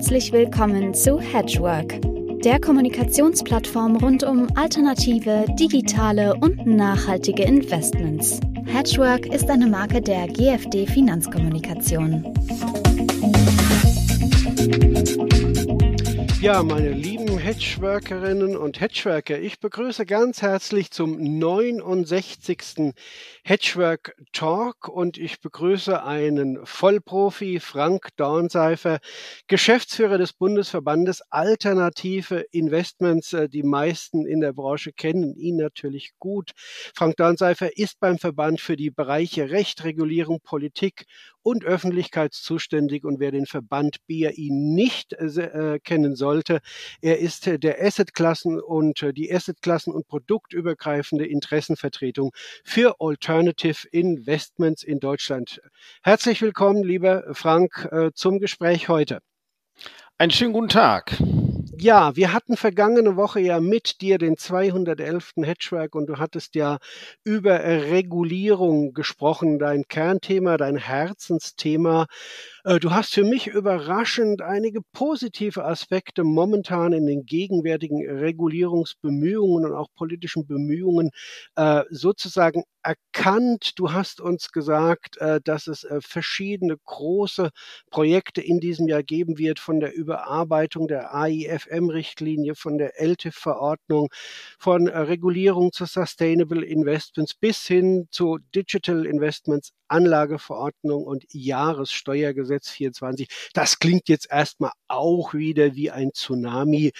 Herzlich willkommen zu Hedgework, der Kommunikationsplattform rund um alternative, digitale und nachhaltige Investments. Hedgework ist eine Marke der GFD Finanzkommunikation. Ja, meine lieben Hedgeworkerinnen und Hedgeworker, ich begrüße ganz herzlich zum 69. Hedgework Talk und ich begrüße einen Vollprofi, Frank Dornseifer, Geschäftsführer des Bundesverbandes Alternative Investments. Äh, die meisten in der Branche kennen ihn natürlich gut. Frank Dornseifer ist beim Verband für die Bereiche Recht, Regulierung, Politik und Öffentlichkeit zuständig und wer den Verband BRI nicht äh, kennen sollte, er ist äh, der Assetklassen und äh, die Assetklassen und produktübergreifende Interessenvertretung für Alternative Investments in Deutschland. Herzlich willkommen, lieber Frank, äh, zum Gespräch heute. Einen schönen guten Tag. Ja, wir hatten vergangene Woche ja mit dir den 211. Hedgework und du hattest ja über Regulierung gesprochen, dein Kernthema, dein Herzensthema. Äh, du hast für mich überraschend einige positive Aspekte momentan in den gegenwärtigen Regulierungsbemühungen und auch politischen Bemühungen äh, sozusagen erkannt. Du hast uns gesagt, äh, dass es verschiedene große Projekte in diesem Jahr geben wird, von der Überarbeitung der AIFM-Richtlinie, von der LTIF-Verordnung, von Regulierung zu Sustainable Investments bis hin zu Digital Investments, Anlageverordnung und Jahressteuergesetz Gesetz 24. Das klingt jetzt erstmal auch wieder wie ein Tsunami.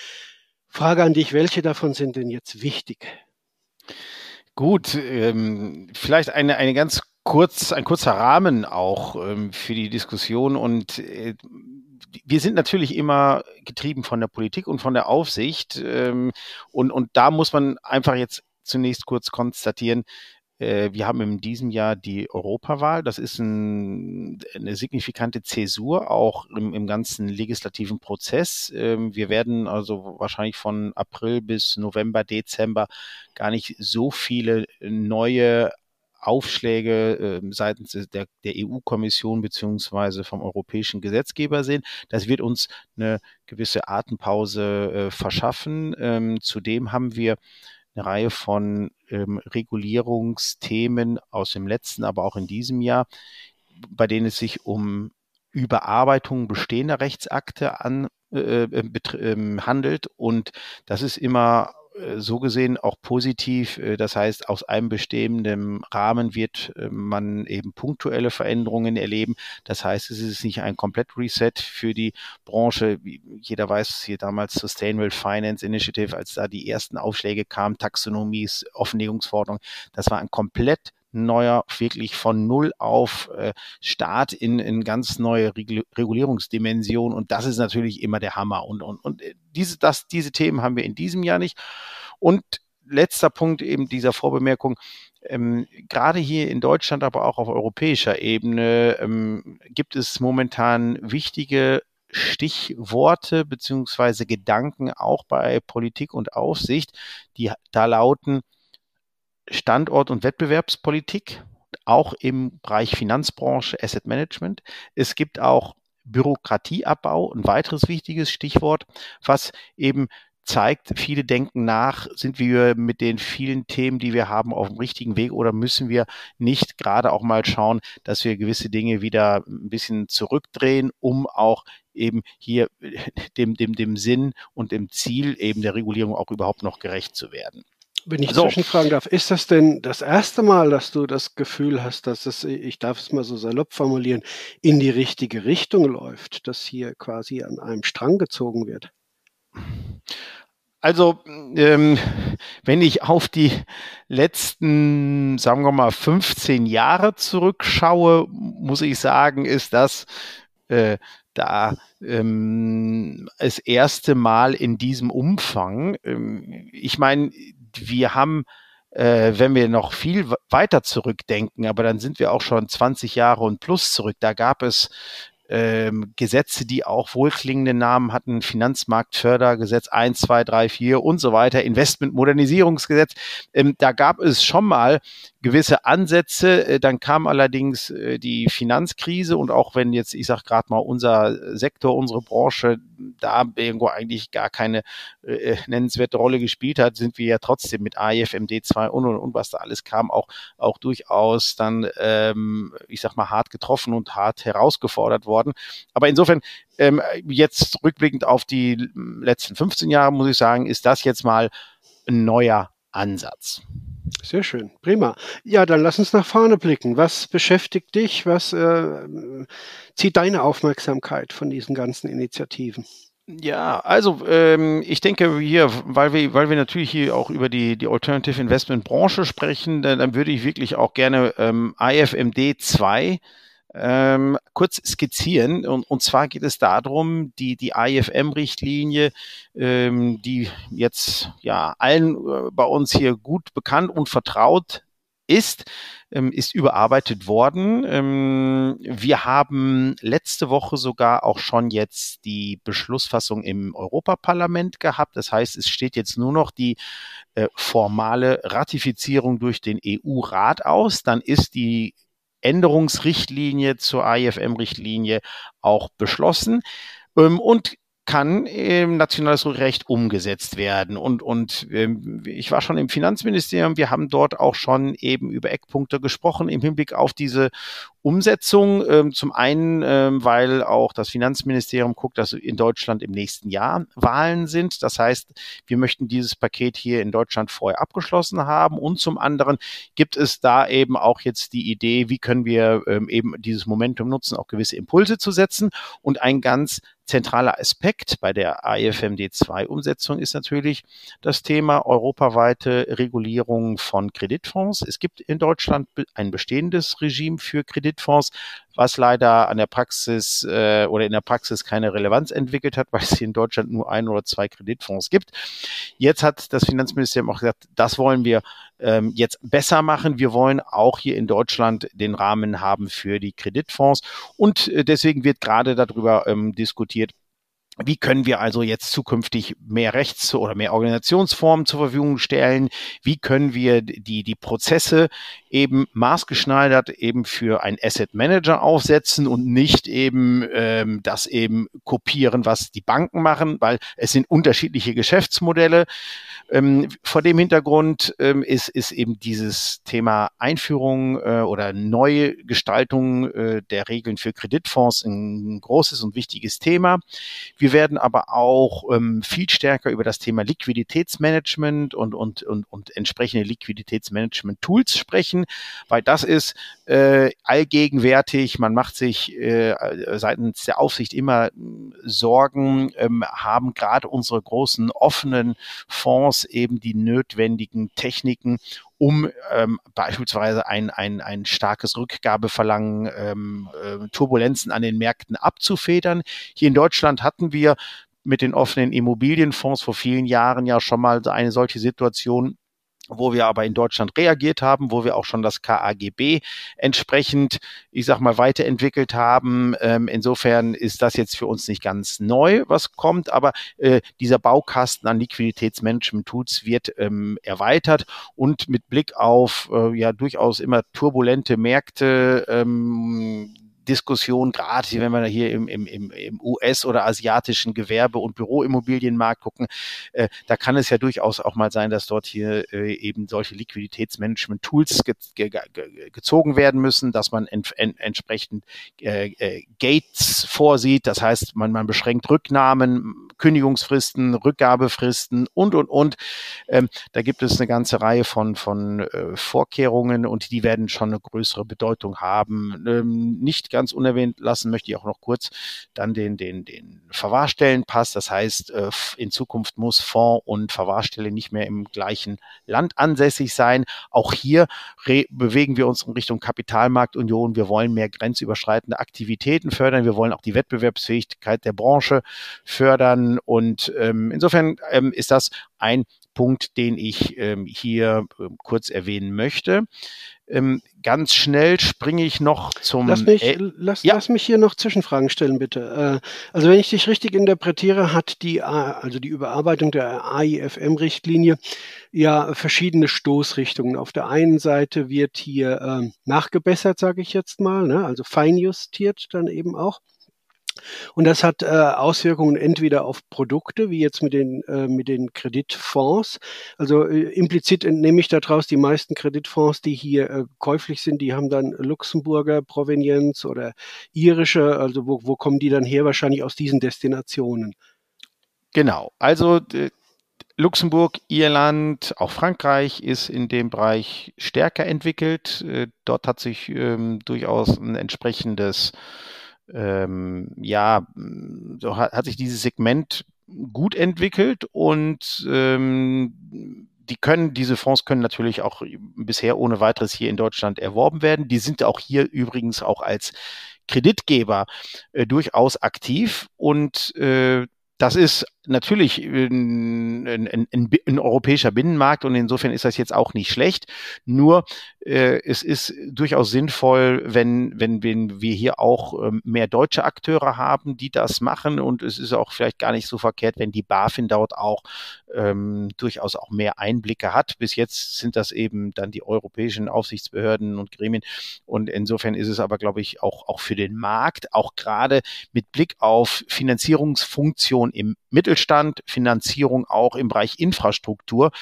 Frage an dich, welche davon sind denn jetzt wichtig? Gut, ähm, vielleicht eine, eine ganz kurz, ein kurzer Rahmen auch ähm, für die Diskussion und äh, wir sind natürlich immer getrieben von der Politik und von der Aufsicht ähm, und, und da muss man einfach jetzt zunächst kurz konstatieren, wir haben in diesem Jahr die Europawahl. Das ist ein, eine signifikante Zäsur auch im, im ganzen legislativen Prozess. Ähm, wir werden also wahrscheinlich von April bis November, Dezember gar nicht so viele neue Aufschläge äh, seitens der, der EU-Kommission beziehungsweise vom europäischen Gesetzgeber sehen. Das wird uns eine gewisse Atempause äh, verschaffen. Ähm, zudem haben wir eine Reihe von ähm, Regulierungsthemen aus dem letzten, aber auch in diesem Jahr, bei denen es sich um Überarbeitung bestehender Rechtsakte an, äh, äh, äh, handelt. Und das ist immer so gesehen auch positiv. Äh, das heißt, aus einem bestehenden Rahmen wird äh, man eben punktuelle Veränderungen erleben. Das heißt, es ist nicht ein Komplett-Reset für die Branche. Jeder weiß hier damals Sustainable Finance Initiative, als da die ersten Aufschläge kamen, Taxonomies, Offenlegungsforderung. Das war ein komplett neuer, wirklich von Null auf äh, Start in, in ganz neue Regulierungsdimension. Und das ist natürlich immer der Hammer. Und, und, und äh, diese, das, diese Themen haben wir in diesem Jahr nicht. Und letzter Punkt eben dieser Vorbemerkung. Ähm, gerade hier in Deutschland, aber auch auf europäischer Ebene ähm, gibt es momentan wichtige Stichworte beziehungsweise Gedanken auch bei Politik und Aufsicht, die da lauten, Standort- und Wettbewerbspolitik, auch im Bereich Finanzbranche, Asset Management. Es gibt auch Bürokratieabbau, ein weiteres wichtiges Stichwort, was eben zeigt, viele denken nach, sind wir mit den vielen Themen, die wir haben, auf dem richtigen Weg oder müssen wir nicht gerade auch mal schauen, dass wir gewisse Dinge wieder ein bisschen zurückdrehen, um auch eben hier dem, dem, dem Sinn und dem Ziel eben der Regulierung auch überhaupt noch gerecht zu werden. Wenn ich so. zwischenfragen darf, ist das denn das erste Mal, dass du das Gefühl hast, dass es, ich darf es mal so salopp formulieren, in die richtige Richtung läuft, dass hier quasi an einem Strang gezogen wird? Also, ähm, wenn ich auf die letzten, sagen wir mal, 15 Jahre zurückschaue, muss ich sagen, ist das äh, da ähm, das erste Mal in diesem Umfang. Ähm, ich meine, wir haben, äh, wenn wir noch viel weiter zurückdenken, aber dann sind wir auch schon 20 Jahre und plus zurück, da gab es ähm, Gesetze, die auch wohlklingende Namen hatten, Finanzmarktfördergesetz 1, 2, 3, 4 und so weiter, Investmentmodernisierungsgesetz. Ähm, da gab es schon mal gewisse Ansätze. Äh, dann kam allerdings äh, die Finanzkrise und auch wenn jetzt, ich sage gerade mal, unser Sektor, unsere Branche da irgendwo eigentlich gar keine äh, nennenswerte Rolle gespielt hat, sind wir ja trotzdem mit AIF, MD2 und und und was da alles kam, auch auch durchaus dann, ähm, ich sag mal, hart getroffen und hart herausgefordert worden. Aber insofern ähm, jetzt rückblickend auf die letzten 15 Jahre muss ich sagen, ist das jetzt mal ein neuer Ansatz. Sehr schön, prima. Ja, dann lass uns nach vorne blicken. Was beschäftigt dich? Was äh, zieht deine Aufmerksamkeit von diesen ganzen Initiativen? Ja, also ähm, ich denke hier, weil wir, weil wir natürlich hier auch über die, die Alternative Investment Branche sprechen, dann, dann würde ich wirklich auch gerne ähm, IFMD 2 ähm, kurz skizzieren. Und, und zwar geht es darum, die, die IFM-Richtlinie, ähm, die jetzt ja allen äh, bei uns hier gut bekannt und vertraut ist, ähm, ist überarbeitet worden. Ähm, wir haben letzte Woche sogar auch schon jetzt die Beschlussfassung im Europaparlament gehabt. Das heißt, es steht jetzt nur noch die äh, formale Ratifizierung durch den EU-Rat aus. Dann ist die Änderungsrichtlinie zur IFM-Richtlinie auch beschlossen. Ähm, und kann im nationales Recht umgesetzt werden. Und, und ähm, ich war schon im Finanzministerium, wir haben dort auch schon eben über Eckpunkte gesprochen im Hinblick auf diese Umsetzung. Ähm, zum einen, ähm, weil auch das Finanzministerium guckt, dass in Deutschland im nächsten Jahr Wahlen sind. Das heißt, wir möchten dieses Paket hier in Deutschland vorher abgeschlossen haben. Und zum anderen gibt es da eben auch jetzt die Idee, wie können wir ähm, eben dieses Momentum nutzen, auch gewisse Impulse zu setzen. Und ein ganz zentraler Aspekt bei der AFMD2-Umsetzung ist natürlich das Thema europaweite Regulierung von Kreditfonds. Es gibt in Deutschland ein bestehendes Regime für Kreditfonds, was leider an der Praxis äh, oder in der Praxis keine Relevanz entwickelt hat, weil es hier in Deutschland nur ein oder zwei Kreditfonds gibt. Jetzt hat das Finanzministerium auch gesagt, das wollen wir ähm, jetzt besser machen. Wir wollen auch hier in Deutschland den Rahmen haben für die Kreditfonds und äh, deswegen wird gerade darüber ähm, diskutiert, wie können wir also jetzt zukünftig mehr Rechts- oder mehr Organisationsformen zur Verfügung stellen? Wie können wir die, die Prozesse eben maßgeschneidert eben für ein Asset Manager aufsetzen und nicht eben ähm, das eben kopieren, was die Banken machen, weil es sind unterschiedliche Geschäftsmodelle. Ähm, vor dem Hintergrund ähm, ist, ist eben dieses Thema Einführung äh, oder neue Gestaltung äh, der Regeln für Kreditfonds ein großes und wichtiges Thema. Wir werden aber auch ähm, viel stärker über das Thema Liquiditätsmanagement und, und, und, und entsprechende Liquiditätsmanagement-Tools sprechen, weil das ist äh, allgegenwärtig. Man macht sich äh, seitens der Aufsicht immer äh, Sorgen, ähm, haben gerade unsere großen offenen Fonds eben die notwendigen Techniken, um ähm, beispielsweise ein, ein, ein starkes Rückgabeverlangen, ähm, äh, Turbulenzen an den Märkten abzufedern. Hier in Deutschland hatten wir mit den offenen Immobilienfonds vor vielen Jahren ja schon mal eine solche Situation, wo wir aber in Deutschland reagiert haben, wo wir auch schon das KAGB entsprechend, ich sag mal, weiterentwickelt haben. Ähm, insofern ist das jetzt für uns nicht ganz neu, was kommt, aber äh, dieser Baukasten an Liquiditätsmanagement-Tools wird ähm, erweitert und mit Blick auf äh, ja durchaus immer turbulente Märkte, ähm, Diskussion, gerade wenn wir hier im, im, im US- oder asiatischen Gewerbe- und Büroimmobilienmarkt gucken, äh, da kann es ja durchaus auch mal sein, dass dort hier äh, eben solche Liquiditätsmanagement-Tools ge ge ge gezogen werden müssen, dass man ent ent entsprechend äh, äh, Gates vorsieht, das heißt, man, man beschränkt Rücknahmen, Kündigungsfristen, Rückgabefristen und, und, und. Ähm, da gibt es eine ganze Reihe von, von äh, Vorkehrungen und die werden schon eine größere Bedeutung haben. Ähm, nicht ganz unerwähnt lassen möchte ich auch noch kurz dann den, den, den Verwahrstellenpass. Das heißt, äh, in Zukunft muss Fonds und Verwahrstelle nicht mehr im gleichen Land ansässig sein. Auch hier bewegen wir uns in Richtung Kapitalmarktunion. Wir wollen mehr grenzüberschreitende Aktivitäten fördern. Wir wollen auch die Wettbewerbsfähigkeit der Branche fördern Und ähm, insofern ähm, ist das ein Punkt, den ich ähm, hier äh, kurz erwähnen möchte. Ähm, ganz schnell springe ich noch zum. Lass mich, äh, lass, ja. lass mich hier noch Zwischenfragen stellen, bitte. Äh, also wenn ich dich richtig interpretiere, hat die, also die Überarbeitung der AIFM-Richtlinie ja verschiedene Stoßrichtungen. Auf der einen Seite wird hier äh, nachgebessert, sage ich jetzt mal, ne? also feinjustiert dann eben auch. Und das hat äh, Auswirkungen entweder auf Produkte, wie jetzt mit den, äh, mit den Kreditfonds. Also äh, implizit entnehme ich daraus, die meisten Kreditfonds, die hier äh, käuflich sind, die haben dann Luxemburger Provenienz oder irische. Also wo, wo kommen die dann her? Wahrscheinlich aus diesen Destinationen. Genau. Also Luxemburg, Irland, auch Frankreich ist in dem Bereich stärker entwickelt. Äh, dort hat sich ähm, durchaus ein entsprechendes ähm, ja, so hat, hat sich dieses Segment gut entwickelt und ähm, die können, diese Fonds können natürlich auch bisher ohne weiteres hier in Deutschland erworben werden. Die sind auch hier übrigens auch als Kreditgeber äh, durchaus aktiv und äh, das ist natürlich ein, ein, ein, ein, europäischer Binnenmarkt und insofern ist das jetzt auch nicht schlecht. Nur äh, es ist durchaus sinnvoll, wenn, wenn, wenn wir hier auch ähm, mehr deutsche Akteure haben, die das machen und es ist auch vielleicht gar nicht so verkehrt, wenn die BaFin dort auch ähm, durchaus auch mehr Einblicke hat. Bis jetzt sind das eben dann die europäischen Aufsichtsbehörden und Gremien und insofern ist es aber, glaube ich, auch, auch für den Markt, auch gerade mit Blick auf Finanzierungsfunktion im Mittelstand, Mittelstand, Finanzierung auch im Bereich Infrastruktur,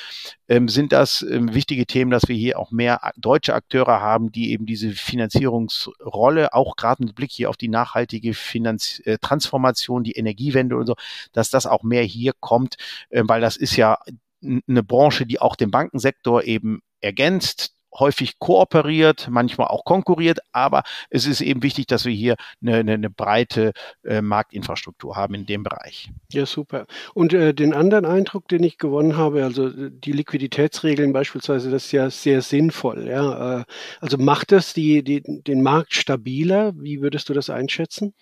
ähm, sind das ähm, wichtige Themen, dass wir hier auch mehr deutsche Akteure haben, die eben diese Finanzierungsrolle, auch gerade mit Blick hier auf die nachhaltige Finanz äh, Transformation, die Energiewende und so, dass das auch mehr hier kommt, äh, weil das ist ja eine Branche, die auch den Bankensektor eben ergänzt, häufig kooperiert, manchmal auch konkurriert, aber es ist eben wichtig, dass wir hier eine, eine, eine breite äh, Marktinfrastruktur haben in dem Bereich. Ja, super. Und äh, den anderen Eindruck, den ich gewonnen habe, also äh, die Liquiditätsregeln beispielsweise, das ist ja sehr sinnvoll. Ja? Äh, also macht das die, die, den Markt stabiler? Wie würdest du das einschätzen?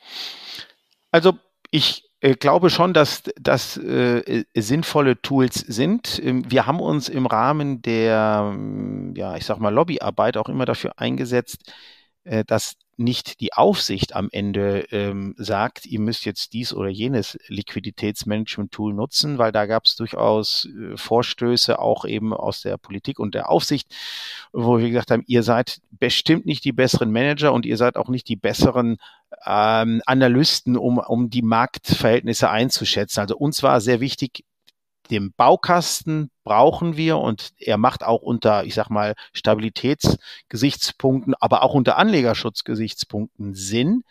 Also ich glaube schon, dass das äh, sinnvolle Tools sind. Ähm, wir haben uns im Rahmen der, ähm, ja, ich sag mal, Lobbyarbeit auch immer dafür eingesetzt, äh, dass nicht die Aufsicht am Ende ähm, sagt, ihr müsst jetzt dies oder jenes Liquiditätsmanagement-Tool nutzen, weil da gab es durchaus äh, Vorstöße auch eben aus der Politik und der Aufsicht, wo wir gesagt haben, ihr seid bestimmt nicht die besseren Manager und ihr seid auch nicht die besseren ähm, Analysten, um, um die Marktverhältnisse einzuschätzen. Also uns war sehr wichtig, den Baukasten brauchen wir und er macht auch unter, ich sag mal, Stabilitätsgesichtspunkten, aber auch unter Anlegerschutzgesichtspunkten Sinn.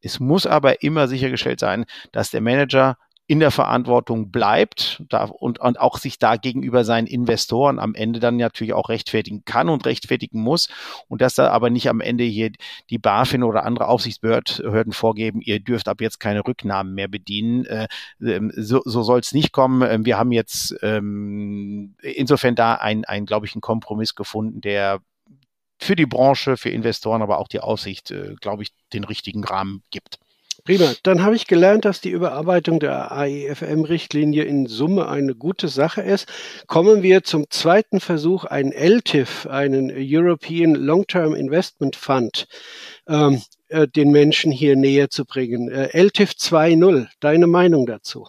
Es muss aber immer sichergestellt sein, dass der Manager in der Verantwortung bleibt da, und, und auch sich da gegenüber seinen Investoren am Ende dann natürlich auch rechtfertigen kann und rechtfertigen muss und dass da aber nicht am Ende hier die BaFin oder andere Aufsichtsbehörden vorgeben, ihr dürft ab jetzt keine Rücknahmen mehr bedienen. Äh, ähm, so so soll es nicht kommen. Ähm, wir haben jetzt ähm, insofern da ein, ein glaube ich, einen Kompromiss gefunden, der für die Branche, für Investoren, aber auch die Aussicht, äh, glaube ich, den richtigen Rahmen gibt. Prima. Dann habe ich gelernt, dass die Überarbeitung der AIFM-Richtlinie in Summe eine gute Sache ist. Kommen wir zum zweiten Versuch, einen LTIF, einen European Long-Term Investment Fund, ähm, äh, den Menschen hier näher zu bringen. Äh, LTIF 2.0, deine Meinung dazu?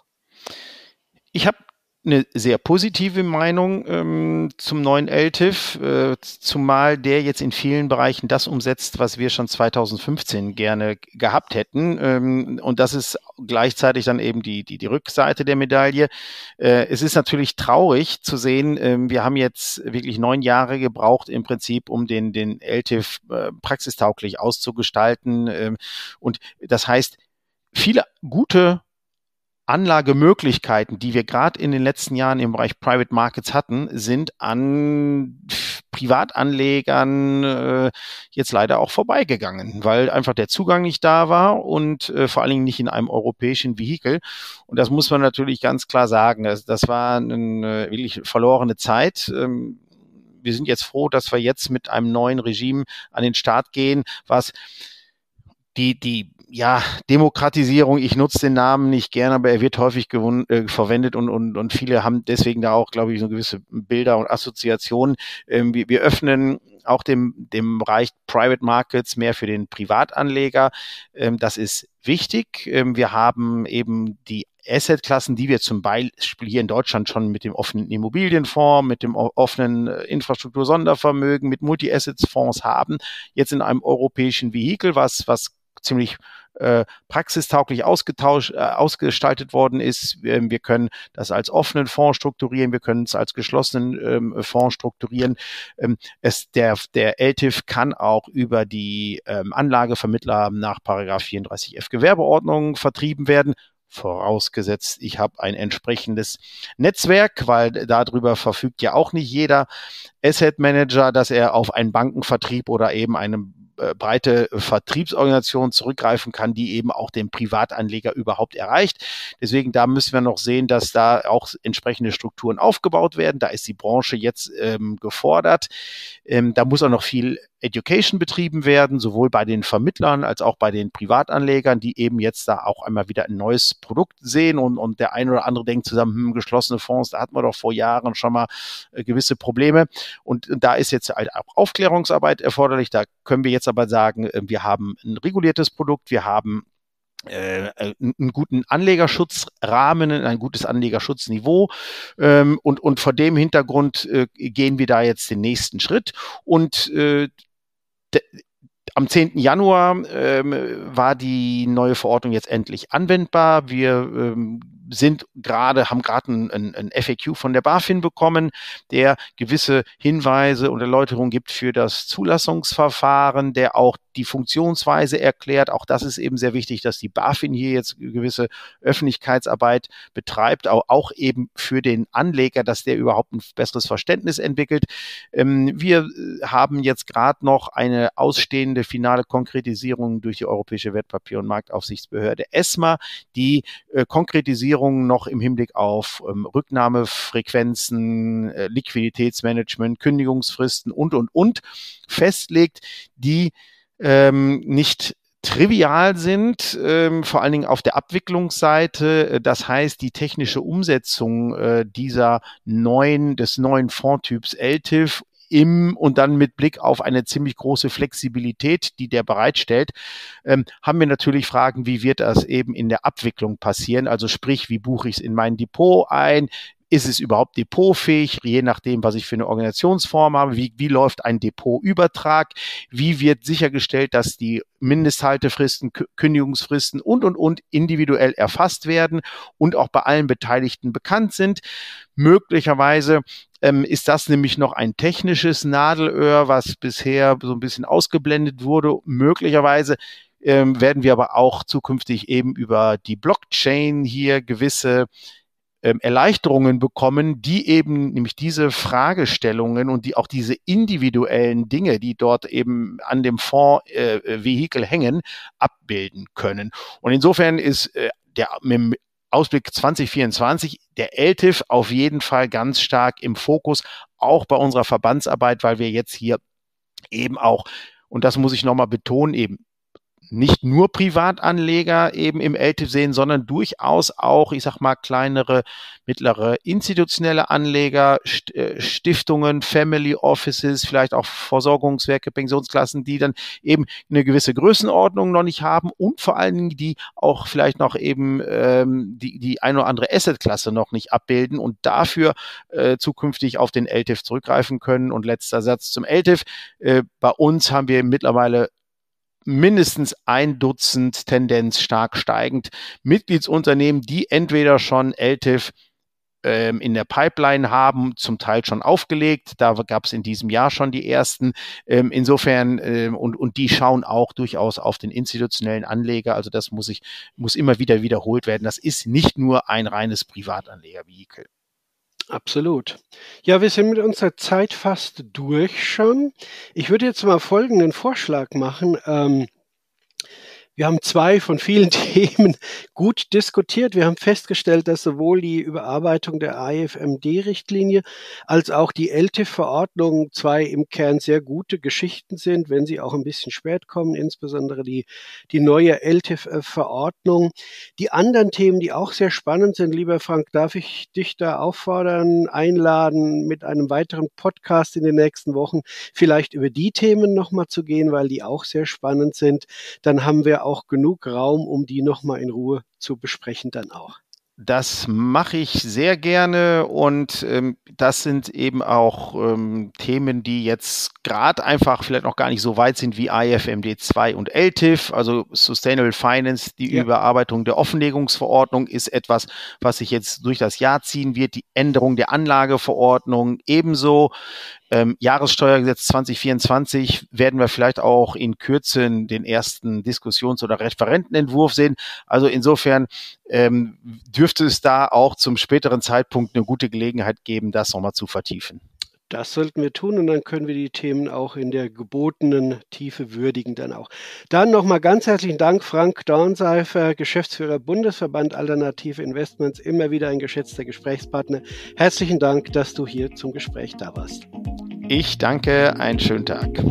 Ich habe eine sehr positive Meinung ähm, zum neuen LTIF, äh, zumal der jetzt in vielen Bereichen das umsetzt, was wir schon 2015 gerne gehabt hätten. Ähm, und das ist gleichzeitig dann eben die, die, die Rückseite der Medaille. Äh, es ist natürlich traurig zu sehen, äh, wir haben jetzt wirklich neun Jahre gebraucht im Prinzip, um den, den LTIF äh, praxistauglich auszugestalten. Ähm, und das heißt, viele gute Anlagemöglichkeiten, die wir gerade in den letzten Jahren im Bereich Private Markets hatten, sind an Privatanlegern äh, jetzt leider auch vorbeigegangen, weil einfach der Zugang nicht da war und äh, vor allen Dingen nicht in einem europäischen Vehikel. Und das muss man natürlich ganz klar sagen. Das, das war eine wirklich verlorene Zeit. Ähm, wir sind jetzt froh, dass wir jetzt mit einem neuen Regime an den Start gehen, was die, die ja, Demokratisierung, ich nutze den Namen nicht gern, aber er wird häufig äh, verwendet und, und, und viele haben deswegen da auch, glaube ich, so gewisse Bilder und Assoziationen. Ähm, wir, wir öffnen auch dem, dem Bereich Private Markets mehr für den Privatanleger. Ähm, das ist wichtig. Ähm, wir haben eben die Assetklassen, die wir zum Beispiel hier in Deutschland schon mit dem offenen Immobilienfonds, mit dem offenen äh, Infrastruktur-Sondervermögen, mit Multi-Assets-Fonds haben, jetzt in einem europäischen Vehikel, was, was ziemlich äh, praxistauglich ausgetauscht, äh, ausgestaltet worden ist. Wir, wir, können das als offenen Fonds strukturieren, wir können es als geschlossenen ähm, Fonds strukturieren. Ähm, es, der, der LTIF kann auch über die ähm, Anlagevermittler nach Paragraph 34f Gewerbeordnung vertrieben werden vorausgesetzt, ich habe ein entsprechendes Netzwerk, weil darüber verfügt ja auch nicht jeder Asset Manager, dass er auf einen Bankenvertrieb oder eben einen äh, breite Vertriebsorganisation zurückgreifen kann, die eben auch den Privatanleger überhaupt erreicht. Deswegen da müssen wir noch sehen, dass da auch entsprechende Strukturen aufgebaut werden. Da ist die Branche jetzt ähm, gefordert. Ähm, da muss auch noch viel Education betrieben werden, sowohl bei den Vermittlern als auch bei den Privatanlegern, die eben jetzt da auch einmal wieder ein neues Produkt sehen und, und der eine oder andere denkt zusammen, hm, geschlossene Fonds, da hatten wir doch vor Jahren schon mal äh, gewisse Probleme. Und da ist jetzt halt auch Aufklärungsarbeit erforderlich. Da können wir jetzt aber sagen, äh, wir haben ein reguliertes Produkt, wir haben äh, äh einen guten Anlegerschutzrahmen, ein gutes Anlegerschutzniveau ähm, und, und vor dem Hintergrund äh, gehen wir da jetzt den nächsten Schritt und am 10. Januar ähm, war die neue Verordnung jetzt endlich anwendbar. Wir ähm, sind gerade, haben gerade ein, ein, FAQ von der BaFin bekommen, der gewisse Hinweise und Erläuterungen gibt für das Zulassungsverfahren, der auch die Funktionsweise erklärt. Auch das ist eben sehr wichtig, dass die BaFin hier jetzt gewisse Öffentlichkeitsarbeit betreibt, auch, auch eben für den Anleger, dass der überhaupt ein besseres Verständnis entwickelt. Ähm, wir äh, haben jetzt gerade noch eine ausstehende finale Konkretisierung durch die Europäische Wertpapier- und Marktaufsichtsbehörde ESMA, die äh, Konkretisierung noch im Hinblick auf ähm, Rücknahmefrequenzen, äh, Liquiditätsmanagement, Kündigungsfristen und, und, und festlegt, die ähm, nicht trivial sind, ähm, vor allen Dingen auf der Abwicklungsseite. Äh, das heißt, die technische Umsetzung äh, dieser neuen, des neuen Fondtyps LTIF im und dann mit Blick auf eine ziemlich große Flexibilität, die der bereitstellt, ähm, haben wir natürlich Fragen, wie wird das eben in der Abwicklung passieren? Also sprich, wie buche ich es in mein Depot ein? Ist es überhaupt depotfähig, je nachdem, was ich für eine Organisationsform habe, wie, wie läuft ein Depotübertrag, wie wird sichergestellt, dass die Mindesthaltefristen, Kündigungsfristen und, und, und individuell erfasst werden und auch bei allen Beteiligten bekannt sind. Möglicherweise ähm, ist das nämlich noch ein technisches Nadelöhr, was bisher so ein bisschen ausgeblendet wurde. Möglicherweise ähm, werden wir aber auch zukünftig eben über die Blockchain hier gewisse ähm, Erleichterungen bekommen, die eben nämlich diese Fragestellungen und die auch diese individuellen Dinge, die dort eben an dem Fonds-Vehikel äh, hängen, abbilden können. Und insofern ist äh, der mit Ausblick 2024 der LTIF auf jeden Fall ganz stark im Fokus, auch bei unserer Verbandsarbeit, weil wir jetzt hier eben auch und das muss ich nochmal betonen, eben nicht nur Privatanleger eben im LTIF sehen, sondern durchaus auch, ich sag mal, kleinere, mittlere institutionelle Anleger, äh, Stiftungen, Family Offices, vielleicht auch Versorgungswerke, Pensionsklassen, die dann eben eine gewisse Größenordnung noch nicht haben und vor allen Dingen die auch vielleicht noch eben ähm, die, die eine oder andere Assetklasse noch nicht abbilden und dafür äh, zukünftig auf den LTIF zurückgreifen können. Und letzter Satz zum LTIF. Äh, bei uns haben wir mittlerweile mindestens ein Dutzend Tendenz stark steigend Mitgliedsunternehmen, die entweder schon LTIF ähm, in der Pipeline haben, zum Teil schon aufgelegt. Da gab es in diesem Jahr schon die ersten. Ähm, insofern ähm, und, und die schauen auch durchaus auf den institutionellen Anleger. Also das muss ich muss immer wieder wiederholt werden. Das ist nicht nur ein reines Privatanlegervehikel. Absolut. Ja, wir sind mit unserer Zeit fast durch schon. Ich würde jetzt mal folgenden Vorschlag machen. Ähm, Wir haben zwei von vielen Themen gut diskutiert. Wir haben festgestellt, dass sowohl die Überarbeitung der IFMD-Richtlinie als auch die LTIF-Verordnung zwei im Kern sehr gute Geschichten sind, wenn sie auch ein bisschen spät kommen, insbesondere die, die neue LTIF-Verordnung. Die anderen Themen, die auch sehr spannend sind, lieber Frank, darf ich dich da auffordern, einladen, mit einem weiteren Podcast in den nächsten Wochen vielleicht über die Themen nochmal zu gehen, weil die auch sehr spannend sind. Dann haben wir auch genug Raum, um die nochmal in Ruhe zu besprechen dann auch. Das mache ich sehr gerne und ähm, das sind eben auch ähm, Themen, die jetzt gerade einfach vielleicht noch gar nicht so weit sind wie IFMD 2 und LTIF, also Sustainable Finance, die ja. Überarbeitung der Offenlegungsverordnung ist etwas, was sich jetzt durch das Jahr ziehen wird, die Änderung der Anlageverordnung ebenso. Ähm, Jahressteuergesetz 2024 werden wir vielleicht auch in Kürze den ersten Diskussions- oder Referentenentwurf sehen. Also insofern ähm, dürfte es da auch zum späteren Zeitpunkt eine gute Gelegenheit geben, das nochmal zu vertiefen. Das sollten wir tun und dann können wir die Themen auch in der gebotenen Tiefe würdigen dann auch. Dann nochmal ganz herzlichen Dank, Frank Dornseifer, Geschäftsführer Bundesverband Alternative Investments, immer wieder ein geschätzter Gesprächspartner. Herzlichen Dank, dass du hier zum Gespräch da warst. Ich danke, einen schönen Tag.